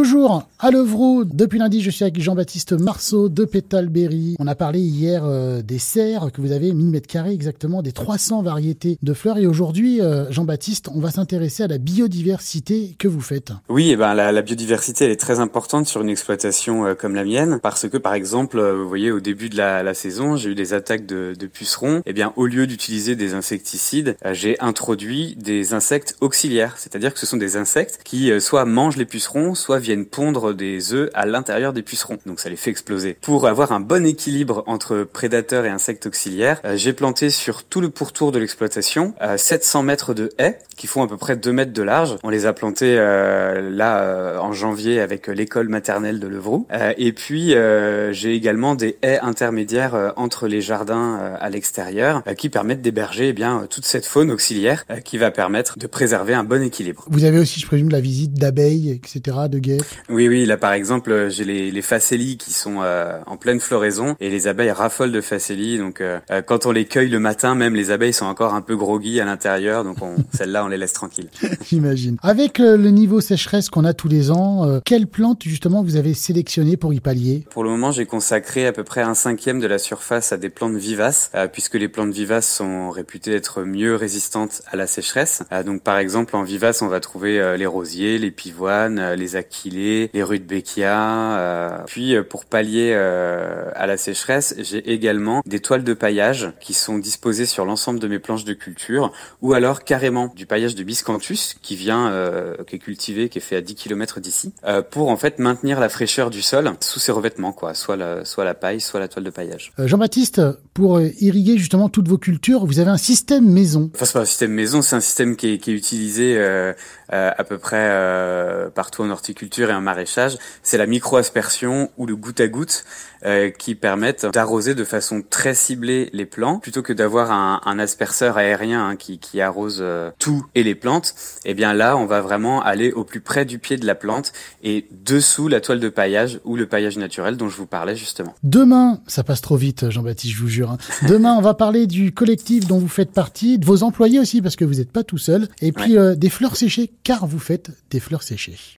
Toujours à Levroux, depuis lundi, je suis avec Jean-Baptiste Marceau de Pétalberry. On a parlé hier euh, des serres que vous avez 1000 mètres carrés exactement, des 300 variétés de fleurs. Et aujourd'hui, euh, Jean-Baptiste, on va s'intéresser à la biodiversité que vous faites. Oui, eh ben, la, biodiversité, elle est très importante sur une exploitation euh, comme la mienne, parce que par exemple, vous voyez, au début de la, saison, j'ai eu des attaques de, pucerons. Eh bien, au lieu d'utiliser des insecticides, j'ai introduit des insectes auxiliaires, c'est-à-dire que ce sont des insectes qui soit mangent les pucerons, soit viennent pondre des œufs à l'intérieur des pucerons. Donc ça les fait exploser. Pour avoir un bon équilibre entre prédateurs et insectes auxiliaires, euh, j'ai planté sur tout le pourtour de l'exploitation 700 euh, mètres de haies qui font à peu près 2 mètres de large. On les a plantés euh, là en janvier avec l'école maternelle de Levroux. et puis j'ai également des haies intermédiaires entre les jardins à l'extérieur qui permettent d'héberger eh bien toute cette faune auxiliaire qui va permettre de préserver un bon équilibre. Vous avez aussi, je présume, la visite d'abeilles, etc., de guêpes oui, oui, là par exemple, j'ai les, les facélies qui sont euh, en pleine floraison et les abeilles raffolent de facélies. Donc euh, euh, quand on les cueille le matin, même les abeilles sont encore un peu groggy à l'intérieur, donc celles-là on les laisse tranquilles. J'imagine. Avec le niveau sécheresse qu'on a tous les ans, quelles plantes justement vous avez sélectionnées pour y pallier? Pour le moment, j'ai consacré à peu près un cinquième de la surface à des plantes vivaces, puisque les plantes vivaces sont réputées être mieux résistantes à la sécheresse. donc par exemple en vivace, on va trouver les rosiers, les pivoines, les les rues de Becchia. Euh, puis euh, pour pallier euh, à la sécheresse, j'ai également des toiles de paillage qui sont disposées sur l'ensemble de mes planches de culture, ou alors carrément du paillage de biscanthus qui vient, qui est cultivé, qui est fait à 10 km d'ici, pour en fait maintenir la fraîcheur du sol sous ses revêtements, quoi, soit la, soit la paille, soit la toile de paillage. Jean-Baptiste, pour irriguer justement toutes vos cultures, vous avez un système maison. Enfin, c'est pas un système maison, c'est un système qui est, qui est utilisé à peu près partout en horticulture et en maraîchage, c'est la micro-aspersion ou le goutte à goutte euh, qui permettent d'arroser de façon très ciblée les plants plutôt que d'avoir un, un, asperseur aérien hein, qui, qui, arrose euh, tout et les plantes. Et eh bien là, on va vraiment aller au plus près du pied de la plante et dessous la toile de paillage ou le paillage naturel dont je vous parlais justement. Demain, ça passe trop vite, Jean-Baptiste, je vous jure. Hein. Demain, on va parler du collectif dont vous faites partie, de vos employés aussi parce que vous n'êtes pas tout seul, et puis euh, des fleurs séchées car vous faites des fleurs séchées.